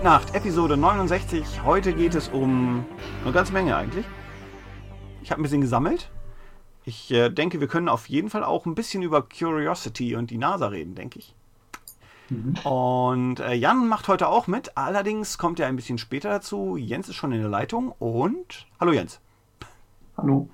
Mitnacht, Episode 69. Heute geht es um eine ganze Menge eigentlich. Ich habe ein bisschen gesammelt. Ich äh, denke, wir können auf jeden Fall auch ein bisschen über Curiosity und die NASA reden, denke ich. Mhm. Und äh, Jan macht heute auch mit. Allerdings kommt er ein bisschen später dazu. Jens ist schon in der Leitung und hallo Jens. Hallo.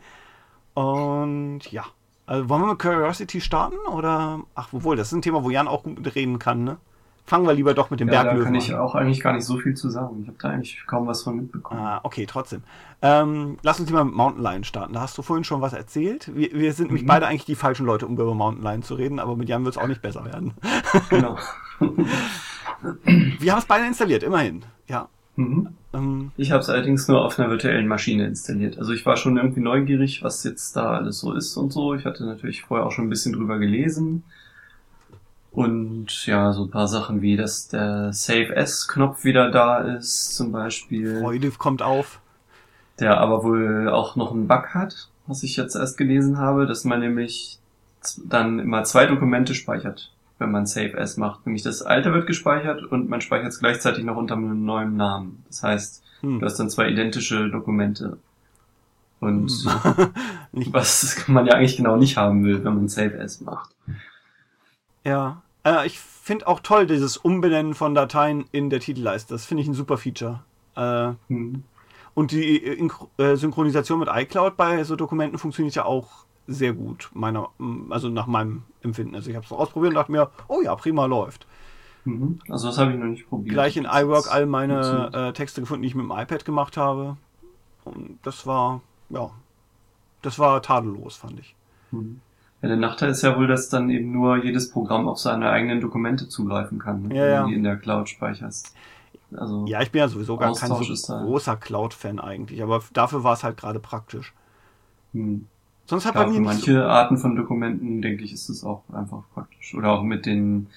Und ja, also wollen wir mit Curiosity starten oder ach, obwohl das ist ein Thema, wo Jan auch gut mitreden kann, ne? Fangen wir lieber doch mit dem ja, Berglöwen an. Da kann ich auch eigentlich gar nicht so viel zu sagen. Ich habe da eigentlich kaum was von mitbekommen. Ah, okay, trotzdem. Ähm, lass uns lieber mit Mountain Lion starten. Da hast du vorhin schon was erzählt. Wir, wir sind mhm. nämlich beide eigentlich die falschen Leute, um über Mountain Lion zu reden, aber mit Jan wird es auch nicht besser werden. Genau. wir haben es beide installiert, immerhin. Ja. Mhm. Ähm, ich habe es allerdings nur auf einer virtuellen Maschine installiert. Also ich war schon irgendwie neugierig, was jetzt da alles so ist und so. Ich hatte natürlich vorher auch schon ein bisschen drüber gelesen. Und ja, so ein paar Sachen wie, dass der Save S-Knopf wieder da ist, zum Beispiel. Freude kommt auf. Der aber wohl auch noch einen Bug hat, was ich jetzt erst gelesen habe, dass man nämlich dann immer zwei Dokumente speichert, wenn man Save S macht. Nämlich das alte wird gespeichert und man speichert es gleichzeitig noch unter einem neuen Namen. Das heißt, hm. du hast dann zwei identische Dokumente. Und hm. was man ja eigentlich genau nicht haben will, wenn man Save S macht. Ja, äh, ich finde auch toll dieses Umbenennen von Dateien in der Titelleiste. Das finde ich ein super Feature. Äh, hm. Und die äh, äh, Synchronisation mit iCloud bei so Dokumenten funktioniert ja auch sehr gut, meiner, also nach meinem Empfinden. Also ich habe es ausprobiert und dachte mir, oh ja, prima läuft. Mhm. Also das habe ich noch nicht probiert. Gleich in iWork all meine äh, Texte gefunden, die ich mit dem iPad gemacht habe. Und das war, ja, das war tadellos, fand ich. Mhm. Ja, der Nachteil ist ja wohl, dass dann eben nur jedes Programm auf seine eigenen Dokumente zugreifen kann, ne, ja, wenn du die in der Cloud speicherst. Also ja, ich bin ja sowieso gar kein so großer Cloud-Fan eigentlich, aber dafür war es halt gerade praktisch. Hm. Sonst hat ja, bei mir manche so Arten von Dokumenten, denke ich, ist es auch einfach praktisch. Oder auch mit den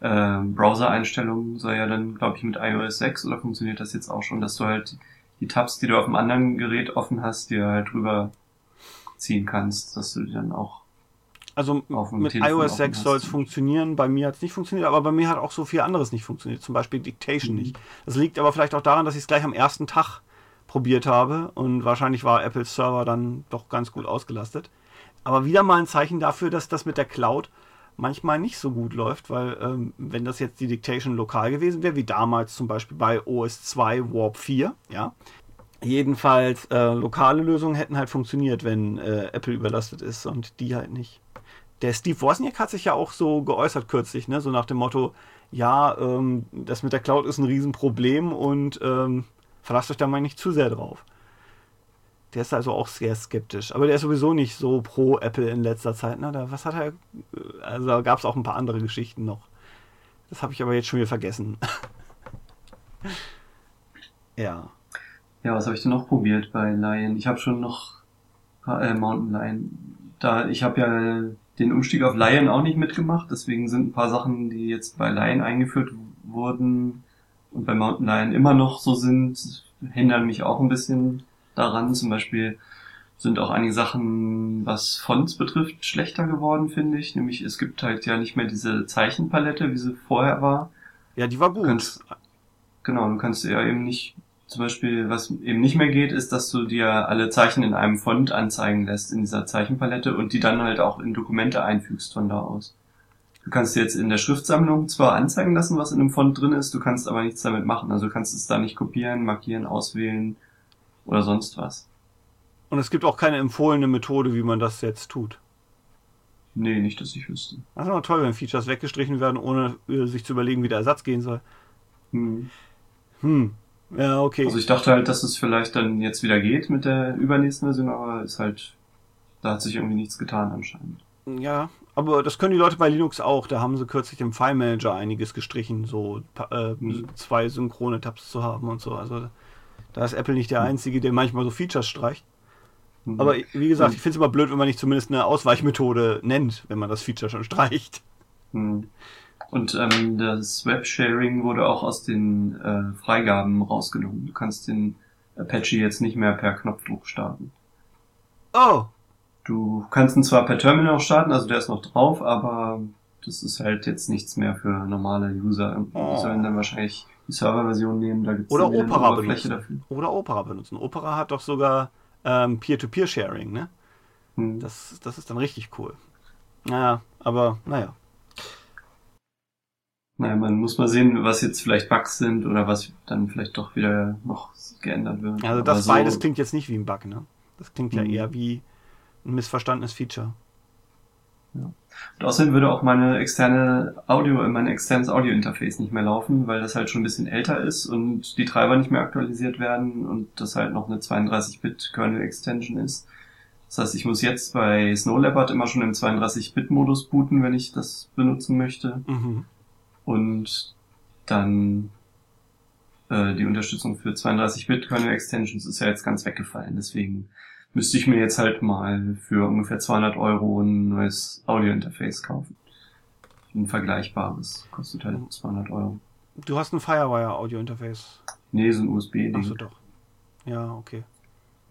äh, Browser-Einstellungen soll ja dann, glaube ich, mit iOS 6 oder funktioniert das jetzt auch schon, dass du halt die Tabs, die du auf dem anderen Gerät offen hast, dir halt drüber ziehen kannst, dass du die dann auch also mit Telefon iOS 6 soll es funktionieren, bei mir hat es nicht funktioniert, aber bei mir hat auch so viel anderes nicht funktioniert, zum Beispiel Dictation mhm. nicht. Das liegt aber vielleicht auch daran, dass ich es gleich am ersten Tag probiert habe und wahrscheinlich war Apples Server dann doch ganz gut ausgelastet. Aber wieder mal ein Zeichen dafür, dass das mit der Cloud manchmal nicht so gut läuft, weil ähm, wenn das jetzt die Dictation lokal gewesen wäre, wie damals zum Beispiel bei OS 2 Warp 4, ja, jedenfalls äh, lokale Lösungen hätten halt funktioniert, wenn äh, Apple überlastet ist und die halt nicht der Steve Wozniak hat sich ja auch so geäußert kürzlich, ne? so nach dem Motto, ja, ähm, das mit der Cloud ist ein Riesenproblem und ähm, verlasst euch da mal nicht zu sehr drauf. Der ist also auch sehr skeptisch. Aber der ist sowieso nicht so pro Apple in letzter Zeit. Ne? Da, was hat er? Also gab es auch ein paar andere Geschichten noch. Das habe ich aber jetzt schon wieder vergessen. ja. Ja, was habe ich denn noch probiert bei Lion? Ich habe schon noch äh, Mountain Lion. Da ich habe ja den Umstieg auf Lion auch nicht mitgemacht, deswegen sind ein paar Sachen, die jetzt bei Lion eingeführt wurden und bei Mountain Lion immer noch so sind, hindern mich auch ein bisschen daran. Zum Beispiel sind auch einige Sachen, was Fonts betrifft, schlechter geworden, finde ich. Nämlich es gibt halt ja nicht mehr diese Zeichenpalette, wie sie vorher war. Ja, die war gut. Du kannst, genau, du kannst ja eben nicht zum Beispiel, was eben nicht mehr geht, ist, dass du dir alle Zeichen in einem Font anzeigen lässt in dieser Zeichenpalette und die dann halt auch in Dokumente einfügst von da aus. Du kannst jetzt in der Schriftsammlung zwar anzeigen lassen, was in einem Font drin ist, du kannst aber nichts damit machen. Also du kannst es da nicht kopieren, markieren, auswählen oder sonst was. Und es gibt auch keine empfohlene Methode, wie man das jetzt tut. Nee, nicht, dass ich wüsste. Das ist aber toll, wenn Features weggestrichen werden, ohne äh, sich zu überlegen, wie der Ersatz gehen soll. Hm. Hm. Ja, okay. Also ich dachte halt, dass es vielleicht dann jetzt wieder geht mit der übernächsten Version, aber ist halt, da hat sich irgendwie nichts getan anscheinend. Ja, aber das können die Leute bei Linux auch. Da haben sie kürzlich im File Manager einiges gestrichen, so äh, zwei synchrone Tabs zu haben und so. Also da ist Apple nicht der mhm. Einzige, der manchmal so Features streicht. Mhm. Aber wie gesagt, mhm. ich finde es immer blöd, wenn man nicht zumindest eine Ausweichmethode nennt, wenn man das Feature schon streicht. Mhm. Und ähm, das Websharing wurde auch aus den äh, Freigaben rausgenommen. Du kannst den Apache jetzt nicht mehr per Knopfdruck starten. Oh. Du kannst ihn zwar per Terminal starten, also der ist noch drauf, aber das ist halt jetzt nichts mehr für normale User. Die oh. sollen dann wahrscheinlich die Serverversion nehmen, da gibt es eine Oberfläche dafür. Oder Opera benutzen. Opera hat doch sogar ähm, Peer-to-Peer-Sharing, ne? Hm. Das, das ist dann richtig cool. Naja, aber naja. Naja, man muss mal sehen, was jetzt vielleicht Bugs sind oder was dann vielleicht doch wieder noch geändert wird. Also das so beides klingt jetzt nicht wie ein Bug, ne? Das klingt ja mhm. eher wie ein missverstandenes Feature. Ja. Und außerdem würde auch meine externe Audio, mein externes Audio-Interface nicht mehr laufen, weil das halt schon ein bisschen älter ist und die Treiber nicht mehr aktualisiert werden und das halt noch eine 32-Bit-Kernel-Extension ist. Das heißt, ich muss jetzt bei Snow Leopard immer schon im 32-Bit-Modus booten, wenn ich das benutzen möchte. Mhm. Und dann äh, die Unterstützung für 32-Bit Kernel Extensions ist ja jetzt ganz weggefallen. Deswegen müsste ich mir jetzt halt mal für ungefähr 200 Euro ein neues Audio-Interface kaufen. Ein vergleichbares. Kostet halt 200 Euro. Du hast ein Firewire Audio-Interface? Nee, so ein USB-Ding. Achso, doch. Ja, okay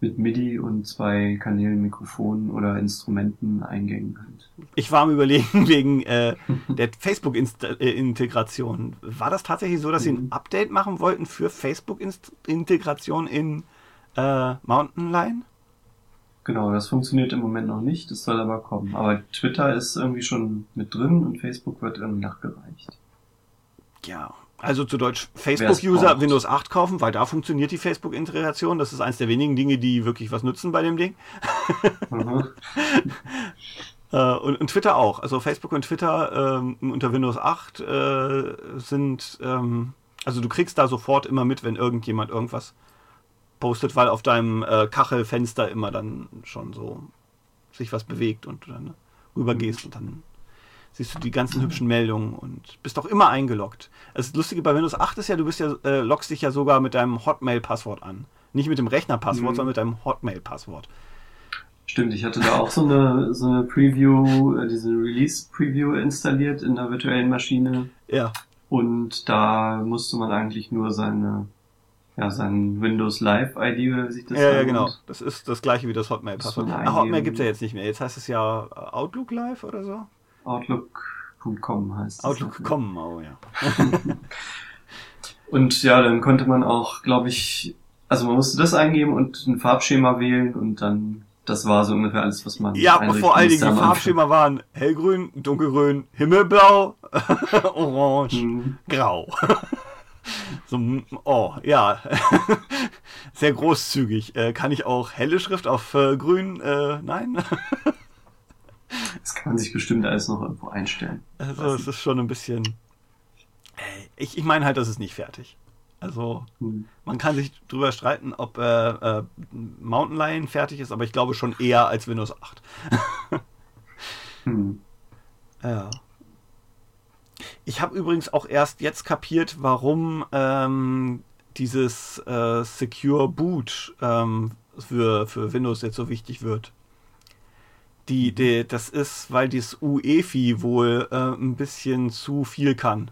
mit MIDI und zwei Kanälen, Mikrofonen oder Instrumenteneingängen halt. Ich war am überlegen wegen äh, der Facebook-Integration. War das tatsächlich so, dass sie ein mhm. Update machen wollten für Facebook-Integration in äh, Mountain Lion? Genau, das funktioniert im Moment noch nicht, das soll aber kommen. Aber Twitter ist irgendwie schon mit drin und Facebook wird irgendwie nachgereicht. Ja, also zu Deutsch Facebook-User Windows 8 kaufen, weil da funktioniert die Facebook-Integration. Das ist eines der wenigen Dinge, die wirklich was nutzen bei dem Ding. Mhm. Äh, und, und, Twitter auch. Also Facebook und Twitter ähm, unter Windows 8 äh, sind, ähm, also du kriegst da sofort immer mit, wenn irgendjemand irgendwas postet, weil auf deinem äh, Kachelfenster immer dann schon so sich was bewegt und du dann rübergehst und dann siehst du die ganzen hübschen Meldungen und bist auch immer eingeloggt. Das Lustige bei Windows 8 ist ja, du bist ja, äh, loggst dich ja sogar mit deinem Hotmail-Passwort an. Nicht mit dem Rechnerpasswort, mhm. sondern mit deinem Hotmail-Passwort. Stimmt, ich hatte da auch so eine, so eine Preview, äh, diese Release-Preview installiert in der virtuellen Maschine. Ja. Und da musste man eigentlich nur seine, ja, sein Windows Live ID oder wie sich das Ja, ja, genau. Das ist das gleiche wie das Hotmail-Passwort. Ah, Hotmail gibt's ja jetzt nicht mehr. Jetzt heißt es ja Outlook Live oder so. Outlook.com heißt es. Outlook.com, oh ja. und ja, dann konnte man auch, glaube ich, also man musste das eingeben und ein Farbschema wählen und dann, das war so ungefähr alles, was man. Ja, vor allen Dingen die Farbschema waren hellgrün, dunkelgrün, himmelblau, orange, mhm. grau. so, oh, ja. Sehr großzügig. Äh, kann ich auch helle Schrift auf äh, grün? Äh, nein. Das kann man sich bestimmt alles noch irgendwo einstellen. Also es ist schon ein bisschen. Ich, ich meine halt, das ist nicht fertig. Also hm. man kann sich drüber streiten, ob äh, äh, Mountain Lion fertig ist, aber ich glaube schon eher als Windows 8. hm. Ja. Ich habe übrigens auch erst jetzt kapiert, warum ähm, dieses äh, Secure Boot ähm, für, für Windows jetzt so wichtig wird. Die, die, das ist, weil das UEFI wohl äh, ein bisschen zu viel kann.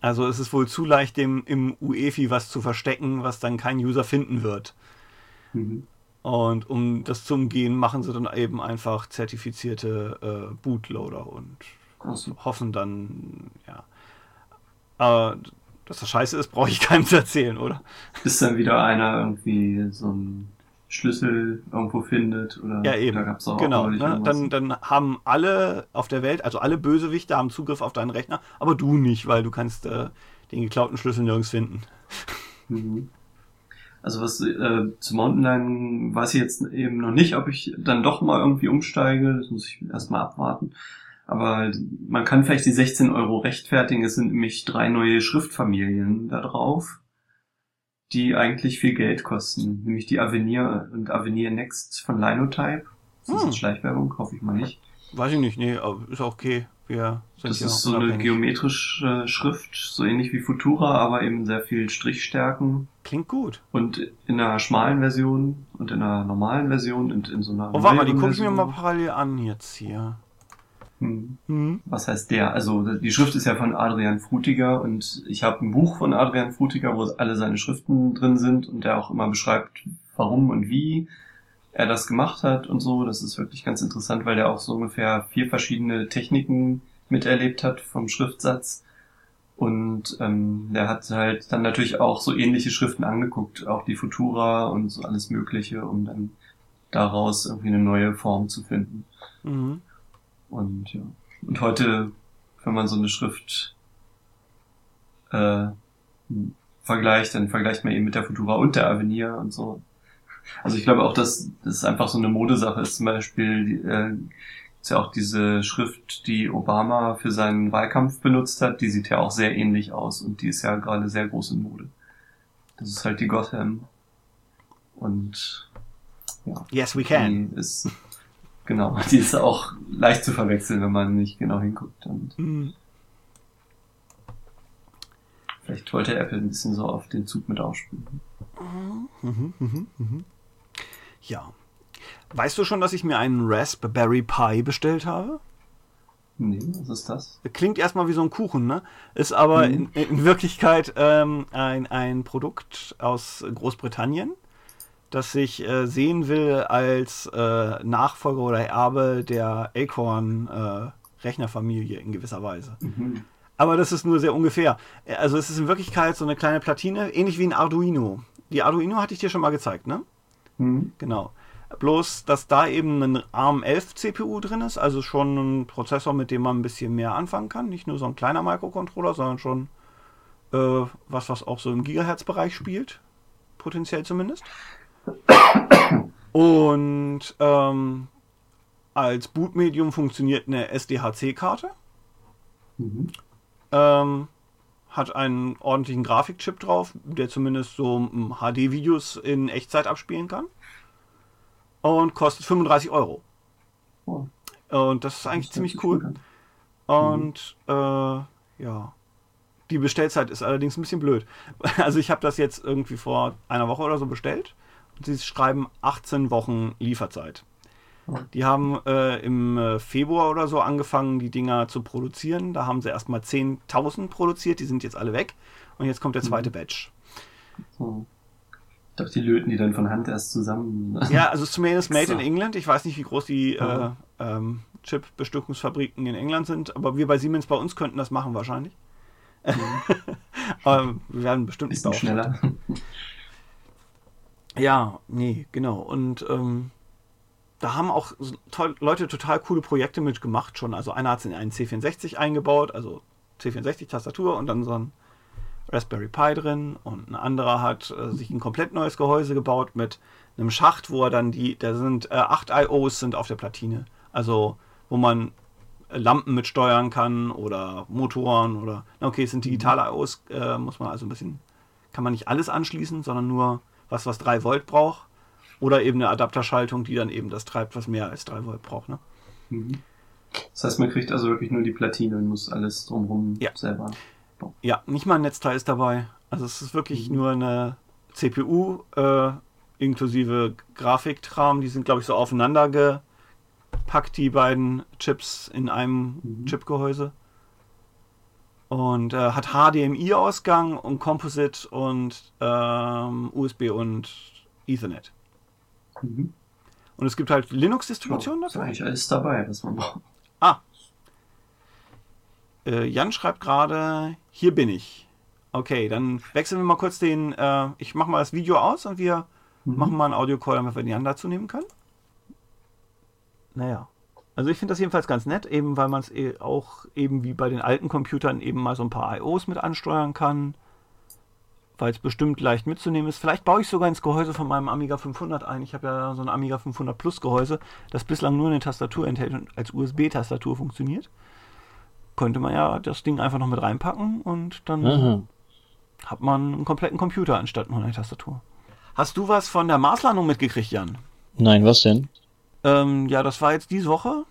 Also es ist wohl zu leicht, dem im UEFI was zu verstecken, was dann kein User finden wird. Mhm. Und um das zu umgehen, machen sie dann eben einfach zertifizierte äh, Bootloader und so. hoffen dann, ja. Aber dass das scheiße ist, brauche ich keinem zu erzählen, oder? Ist dann wieder einer irgendwie so ein Schlüssel irgendwo findet oder ja eben. da gab's auch genau ne? dann dann haben alle auf der Welt also alle Bösewichte haben Zugriff auf deinen Rechner aber du nicht weil du kannst äh, den geklauten Schlüssel nirgends finden. Mhm. also was äh, zu Mountain Lion weiß ich jetzt eben noch nicht ob ich dann doch mal irgendwie umsteige. Das muss ich erstmal abwarten. Aber man kann vielleicht die 16 Euro rechtfertigen. Es sind nämlich drei neue Schriftfamilien da drauf die eigentlich viel Geld kosten, nämlich die Avenir und Avenir Next von Linotype. Das ist hm. Schleichwerbung, hoffe ich mal nicht. Weiß ich nicht, nee, aber ist auch okay. Wir sind das ist so eine geometrische Schrift, so ähnlich wie Futura, aber eben sehr viel Strichstärken. Klingt gut. Und in einer schmalen Version und in einer normalen Version und in so einer. Oh, warte mal, die gucke ich mir mal parallel an jetzt hier. Hm. Hm. Was heißt der? Also die Schrift ist ja von Adrian Frutiger und ich habe ein Buch von Adrian Frutiger, wo alle seine Schriften drin sind und der auch immer beschreibt, warum und wie er das gemacht hat und so. Das ist wirklich ganz interessant, weil der auch so ungefähr vier verschiedene Techniken miterlebt hat vom Schriftsatz Und ähm, der hat halt dann natürlich auch so ähnliche Schriften angeguckt, auch die Futura und so alles Mögliche, um dann daraus irgendwie eine neue Form zu finden. Mhm. Und ja. Und heute, wenn man so eine Schrift äh, vergleicht, dann vergleicht man eben mit der Futura und der Avenir und so. Also ich glaube auch, dass das einfach so eine Modesache ist. Zum Beispiel äh, ist ja auch diese Schrift, die Obama für seinen Wahlkampf benutzt hat, die sieht ja auch sehr ähnlich aus und die ist ja gerade sehr groß in Mode. Das ist halt die Gotham. Und ja. Yes, we can. Die ist, genau, die ist auch leicht zu verwechseln, wenn man nicht genau hinguckt. Und mm. Vielleicht wollte Apple ein bisschen so auf den Zug mit aufspielen. Mhm, mhm, mhm, ja, Weißt du schon, dass ich mir einen Raspberry Pi bestellt habe? Nee, was ist das? Klingt erstmal wie so ein Kuchen, ne? Ist aber mhm. in, in, Wirklichkeit ähm, ein, ein Produkt aus Großbritannien, das sich äh, sehen will als äh, Nachfolger oder Erbe der Acorn äh, in gewisser Weise. Mhm. Aber das ist nur sehr ungefähr. Also es ist in Wirklichkeit so eine kleine Platine, ähnlich wie ein Arduino. Die Arduino hatte ich dir schon mal gezeigt, ne? Mhm. Genau. Bloß, dass da eben ein ARM11 CPU drin ist, also schon ein Prozessor, mit dem man ein bisschen mehr anfangen kann. Nicht nur so ein kleiner Microcontroller, sondern schon äh, was, was auch so im Gigahertz-Bereich spielt. Potenziell zumindest. Und ähm, als Bootmedium funktioniert eine SDHC-Karte. Mhm. Ähm, hat einen ordentlichen Grafikchip drauf, der zumindest so HD-Videos in Echtzeit abspielen kann und kostet 35 Euro. Oh. Und das ist eigentlich das ziemlich cool. Und mhm. äh, ja, die Bestellzeit ist allerdings ein bisschen blöd. Also ich habe das jetzt irgendwie vor einer Woche oder so bestellt und sie schreiben 18 Wochen Lieferzeit. Die haben äh, im äh, Februar oder so angefangen, die Dinger zu produzieren. Da haben sie erstmal 10.000 produziert, die sind jetzt alle weg. Und jetzt kommt der zweite mhm. Batch. Oh dachte, die löten die dann von Hand erst zusammen. Ja, also zumindest made in England. Ich weiß nicht, wie groß die äh, ähm, Chip-Bestückungsfabriken in England sind, aber wir bei Siemens bei uns könnten das machen wahrscheinlich. Mhm. aber wir werden bestimmt nicht schneller. Ja, nee, genau. Und ähm, da haben auch toll, Leute total coole Projekte mitgemacht schon. Also einer hat es in einen C64 eingebaut, also C64-Tastatur und dann so ein Raspberry Pi drin und ein anderer hat äh, sich ein komplett neues Gehäuse gebaut mit einem Schacht, wo er dann die, da sind äh, acht IOs sind auf der Platine. Also wo man Lampen mit steuern kann oder Motoren oder okay, es sind digitale IOs, äh, muss man also ein bisschen, kann man nicht alles anschließen, sondern nur was, was 3 Volt braucht. Oder eben eine Adapterschaltung, die dann eben das treibt, was mehr als 3 Volt braucht. Ne? Mhm. Das heißt, man kriegt also wirklich nur die Platine und muss alles drumherum ja. selber ja, nicht mal ein Netzteil ist dabei. Also es ist wirklich mhm. nur eine CPU äh, inklusive Grafikrahmen. Die sind, glaube ich, so aufeinander gepackt, die beiden Chips in einem mhm. Chipgehäuse. Und äh, hat HDMI-Ausgang und Composite und ähm, USB und Ethernet. Mhm. Und es gibt halt Linux-Distributionen dafür. Ist eigentlich alles dabei, was man braucht. Ah, äh, Jan schreibt gerade, hier bin ich. Okay, dann wechseln wir mal kurz den, äh, ich mache mal das Video aus und wir mhm. machen mal einen Audio-Call, damit wir den Jan dazu nehmen können. Naja. Also ich finde das jedenfalls ganz nett, eben weil man es eh auch eben wie bei den alten Computern eben mal so ein paar IOs mit ansteuern kann, weil es bestimmt leicht mitzunehmen ist. Vielleicht baue ich sogar ins Gehäuse von meinem Amiga 500 ein. Ich habe ja so ein Amiga 500 Plus Gehäuse, das bislang nur eine Tastatur enthält und als USB-Tastatur funktioniert könnte man ja das Ding einfach noch mit reinpacken und dann mhm. hat man einen kompletten Computer anstatt nur eine Tastatur. Hast du was von der Marslandung mitgekriegt, Jan? Nein, was denn? Ähm, ja, das war jetzt diese Woche.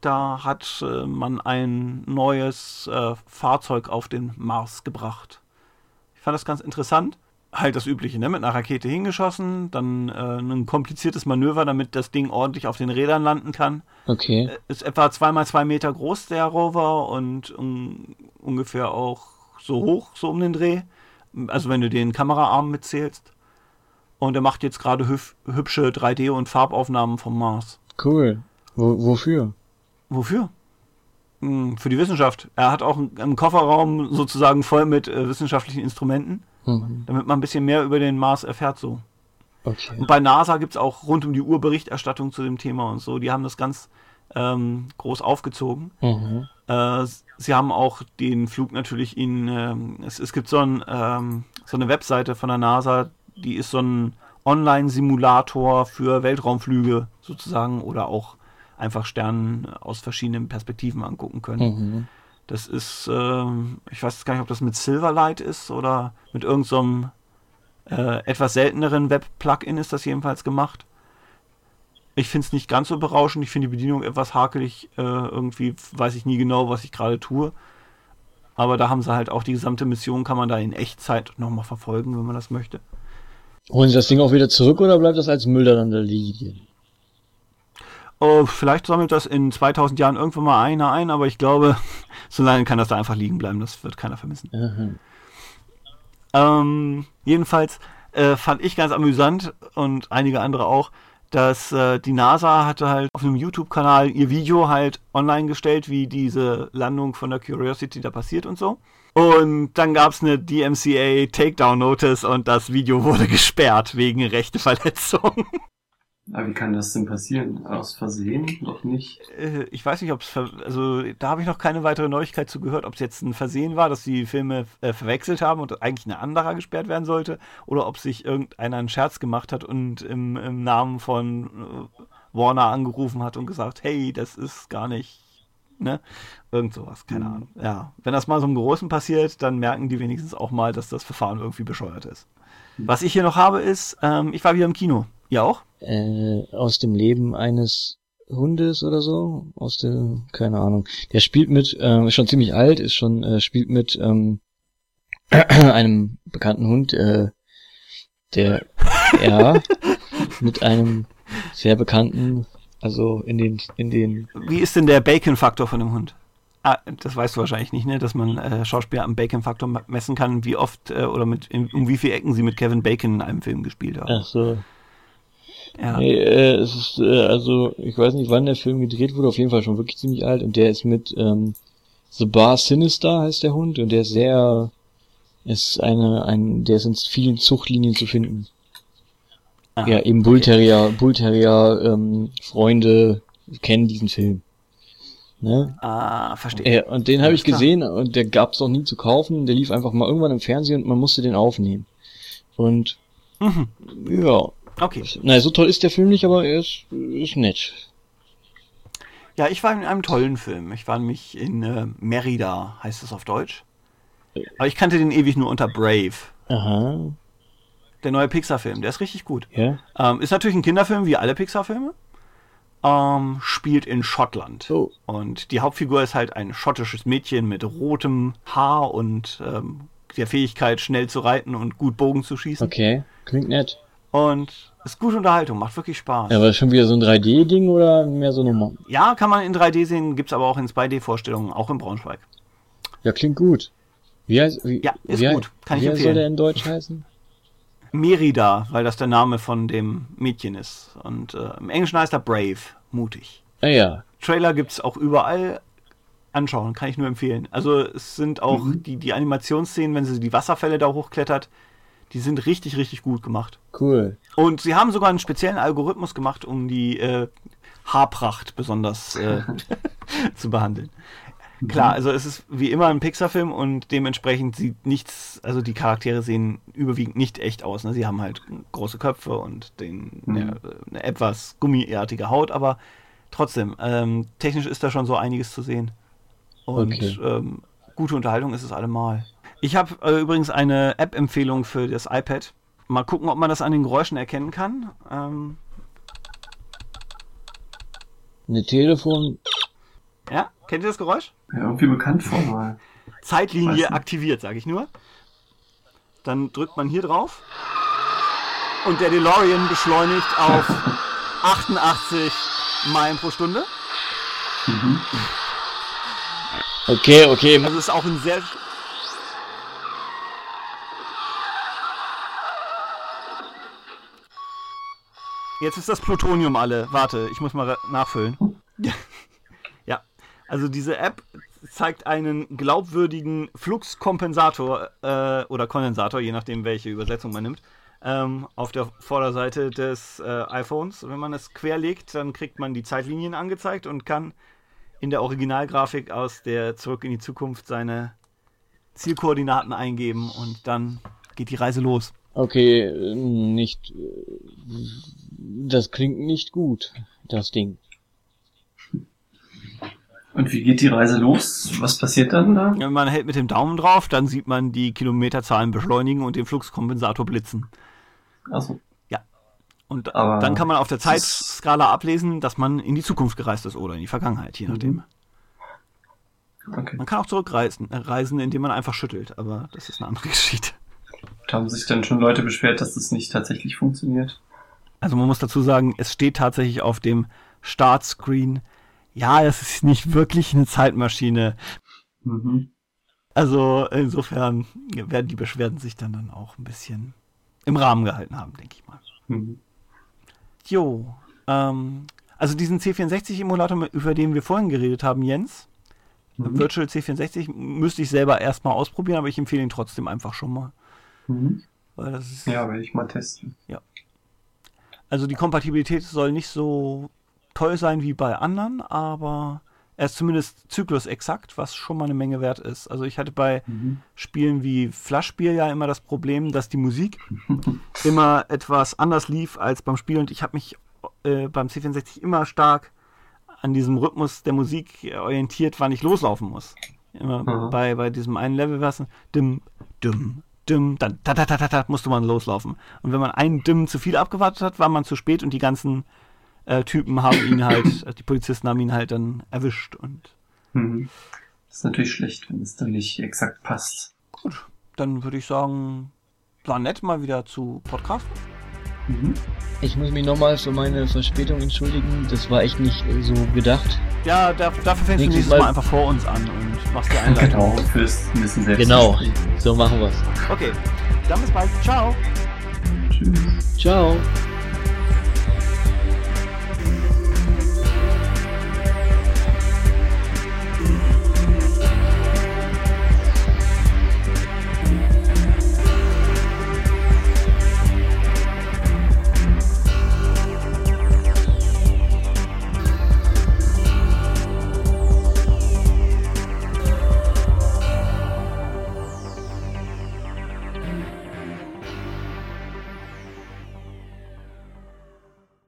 Da hat äh, man ein neues äh, Fahrzeug auf den Mars gebracht. Ich fand das ganz interessant halt das Übliche, ne? Mit einer Rakete hingeschossen, dann äh, ein kompliziertes Manöver, damit das Ding ordentlich auf den Rädern landen kann. Okay. Ist etwa zweimal zwei Meter groß, der Rover, und um, ungefähr auch so hoch, so um den Dreh. Also wenn du den Kameraarm mitzählst. Und er macht jetzt gerade hübsche 3D- und Farbaufnahmen vom Mars. Cool. Wo, wofür? Wofür? hm, für die Wissenschaft. Er hat auch einen Kofferraum sozusagen voll mit äh, wissenschaftlichen Instrumenten, mhm. damit man ein bisschen mehr über den Mars erfährt so. Okay. Und bei NASA gibt es auch rund um die Uhr Berichterstattung zu dem Thema und so. Die haben das ganz ähm, groß aufgezogen. Mhm. Äh, sie haben auch den Flug natürlich in, ähm, es, es, gibt so, ein, ähm, so eine Webseite von der NASA, die ist so ein Online-Simulator für Weltraumflüge sozusagen oder auch einfach Sternen aus verschiedenen Perspektiven angucken können. Mhm. Das ist, äh, ich weiß gar nicht, ob das mit Silverlight ist oder mit irgendeinem so äh, etwas selteneren Web-Plugin ist das jedenfalls gemacht. Ich finde es nicht ganz so berauschend. Ich finde die Bedienung etwas hakelig. Äh, irgendwie weiß ich nie genau, was ich gerade tue. Aber da haben sie halt auch die gesamte Mission, kann man da in Echtzeit nochmal verfolgen, wenn man das möchte. Holen Sie das Ding auch wieder zurück oder bleibt das als Müll dann da liegen? Oh, vielleicht sammelt das in 2000 Jahren irgendwann mal einer ein, aber ich glaube, so lange kann das da einfach liegen bleiben. Das wird keiner vermissen. Ähm, jedenfalls äh, fand ich ganz amüsant und einige andere auch, dass äh, die NASA hatte halt auf einem YouTube-Kanal ihr Video halt online gestellt, wie diese Landung von der Curiosity da passiert und so. Und dann gab es eine DMCA Takedown Notice und das Video wurde gesperrt wegen Rechteverletzung. Aber wie kann das denn passieren? Aus Versehen? Doch nicht? Äh, ich weiß nicht, ob es, also da habe ich noch keine weitere Neuigkeit zu gehört, ob es jetzt ein Versehen war, dass die Filme äh, verwechselt haben und eigentlich ein anderer gesperrt werden sollte, oder ob sich irgendeiner einen Scherz gemacht hat und im, im Namen von äh, Warner angerufen hat und gesagt, hey, das ist gar nicht ne? Irgend sowas, keine mhm. Ahnung. Ja, wenn das mal so im Großen passiert, dann merken die wenigstens auch mal, dass das Verfahren irgendwie bescheuert ist. Mhm. Was ich hier noch habe, ist, ähm, ich war wieder im Kino. Ihr auch? Äh, aus dem Leben eines Hundes oder so, aus der, keine Ahnung. Der spielt mit, äh, ist schon ziemlich alt, ist schon, äh, spielt mit ähm, einem bekannten Hund, äh, der, ja, mit einem sehr bekannten also in den, in den. Wie ist denn der Bacon-Faktor von dem Hund? Ah, das weißt du wahrscheinlich nicht, ne? Dass man äh, Schauspieler am Bacon-Faktor messen kann, wie oft äh, oder mit in, um wie viele Ecken sie mit Kevin Bacon in einem Film gespielt haben. Ach so. Ja. Nee, äh, es ist, äh, also, ich weiß nicht, wann der Film gedreht wurde, auf jeden Fall schon wirklich ziemlich alt und der ist mit ähm, The Bar Sinister heißt der Hund und der ist sehr ist eine, ein, der ist in vielen Zuchtlinien zu finden. Aha, ja, eben Bullterrier, okay. Bullterrier, ähm, Freunde kennen diesen Film. Ne? Ah, verstehe. Äh, und den habe ich gesehen und der gab's auch nie zu kaufen. Der lief einfach mal irgendwann im Fernsehen und man musste den aufnehmen. Und mhm. ja. Okay. Na, so toll ist der Film nicht, aber er ist, ist nett. Ja, ich war in einem tollen Film. Ich war nämlich in äh, Merida, heißt es auf Deutsch. Aber ich kannte den ewig nur unter Brave. Aha der neue Pixar-Film. Der ist richtig gut. Ja? Ähm, ist natürlich ein Kinderfilm, wie alle Pixar-Filme. Ähm, spielt in Schottland. Oh. Und die Hauptfigur ist halt ein schottisches Mädchen mit rotem Haar und ähm, der Fähigkeit, schnell zu reiten und gut Bogen zu schießen. Okay, klingt nett. Und ist gute Unterhaltung, macht wirklich Spaß. Ja, aber ist schon wieder so ein 3D-Ding oder mehr so eine. Ja, kann man in 3D sehen, gibt's aber auch in 2D-Vorstellungen, auch in Braunschweig. Ja, klingt gut. Wie heißt, wie, ja, ist wie, gut. Kann wie ich empfehlen. soll der in Deutsch heißen? Merida, weil das der Name von dem Mädchen ist. Und äh, im Englischen heißt er Brave, mutig. Ah ja. Trailer gibt's auch überall. Anschauen, kann ich nur empfehlen. Also es sind auch mhm. die, die Animationsszenen, wenn sie die Wasserfälle da hochklettert, die sind richtig, richtig gut gemacht. Cool. Und sie haben sogar einen speziellen Algorithmus gemacht, um die äh, Haarpracht besonders äh, zu behandeln. Klar, mhm. also es ist wie immer ein Pixar-Film und dementsprechend sieht nichts, also die Charaktere sehen überwiegend nicht echt aus. Ne? Sie haben halt große Köpfe und den, mhm. eine, eine, etwas gummiartige Haut, aber trotzdem, ähm, technisch ist da schon so einiges zu sehen. Und okay. ähm, gute Unterhaltung ist es allemal. Ich habe äh, übrigens eine App-Empfehlung für das iPad. Mal gucken, ob man das an den Geräuschen erkennen kann. Ähm, eine Telefon. Ja, kennt ihr das Geräusch? Ja, irgendwie bekannt vormal. Zeitlinie aktiviert, sage ich nur. Dann drückt man hier drauf und der DeLorean beschleunigt auf 88 Meilen pro Stunde. Mhm. Okay, okay. Also ist auch ein sehr Jetzt ist das Plutonium alle. Warte, ich muss mal nachfüllen. Also diese App zeigt einen glaubwürdigen Fluxkompensator äh, oder Kondensator, je nachdem, welche Übersetzung man nimmt, ähm, auf der Vorderseite des äh, iPhones. Wenn man es querlegt, dann kriegt man die Zeitlinien angezeigt und kann in der Originalgrafik aus der Zurück in die Zukunft seine Zielkoordinaten eingeben und dann geht die Reise los. Okay, nicht. Das klingt nicht gut, das Ding. Und wie geht die Reise los? Was passiert dann da? Man hält mit dem Daumen drauf, dann sieht man die Kilometerzahlen beschleunigen und den Fluxkompensator blitzen. Achso. Ja. Und Aber dann kann man auf der Zeitskala ablesen, dass man in die Zukunft gereist ist oder in die Vergangenheit, je nachdem. Mhm. Okay. Man kann auch zurückreisen, äh, reisen, indem man einfach schüttelt, aber das ist eine andere Geschichte. Da haben sich dann schon Leute beschwert, dass das nicht tatsächlich funktioniert. Also man muss dazu sagen, es steht tatsächlich auf dem Startscreen, ja, es ist nicht wirklich eine Zeitmaschine. Mhm. Also insofern werden die Beschwerden sich dann, dann auch ein bisschen im Rahmen gehalten haben, denke ich mal. Mhm. Jo, ähm, also diesen C64-Emulator, über den wir vorhin geredet haben, Jens, mhm. Virtual C64, müsste ich selber erstmal ausprobieren, aber ich empfehle ihn trotzdem einfach schon mal. Mhm. Ist, ja, werde ich mal testen. Ja. Also die Kompatibilität soll nicht so toll sein wie bei anderen, aber er ist zumindest zyklusexakt, was schon mal eine Menge wert ist. Also ich hatte bei mhm. Spielen wie Flashspiel ja immer das Problem, dass die Musik immer etwas anders lief als beim Spiel und ich habe mich äh, beim C64 immer stark an diesem Rhythmus der Musik orientiert, wann ich loslaufen muss. Immer mhm. bei, bei diesem einen Level war es dim, dim, dim, dann ta, ta, ta, ta, ta, musste man loslaufen. Und wenn man einen dim zu viel abgewartet hat, war man zu spät und die ganzen äh, Typen haben ihn halt, also die Polizisten haben ihn halt dann erwischt und. Mhm. Das ist natürlich schlecht, wenn es dann nicht exakt passt. Gut, dann würde ich sagen, war nett mal wieder zu Podcast. Mhm. Ich muss mich nochmal für meine Verspätung entschuldigen. Das war echt nicht so gedacht. Ja, da, dafür fängst du nächstes mal, mal, einfach vor uns an und machst die Einleitung. Genau, fürs bisschen selbst. Genau, so machen wir's. Okay, dann bis bald. Ciao. Tschüss. Ciao.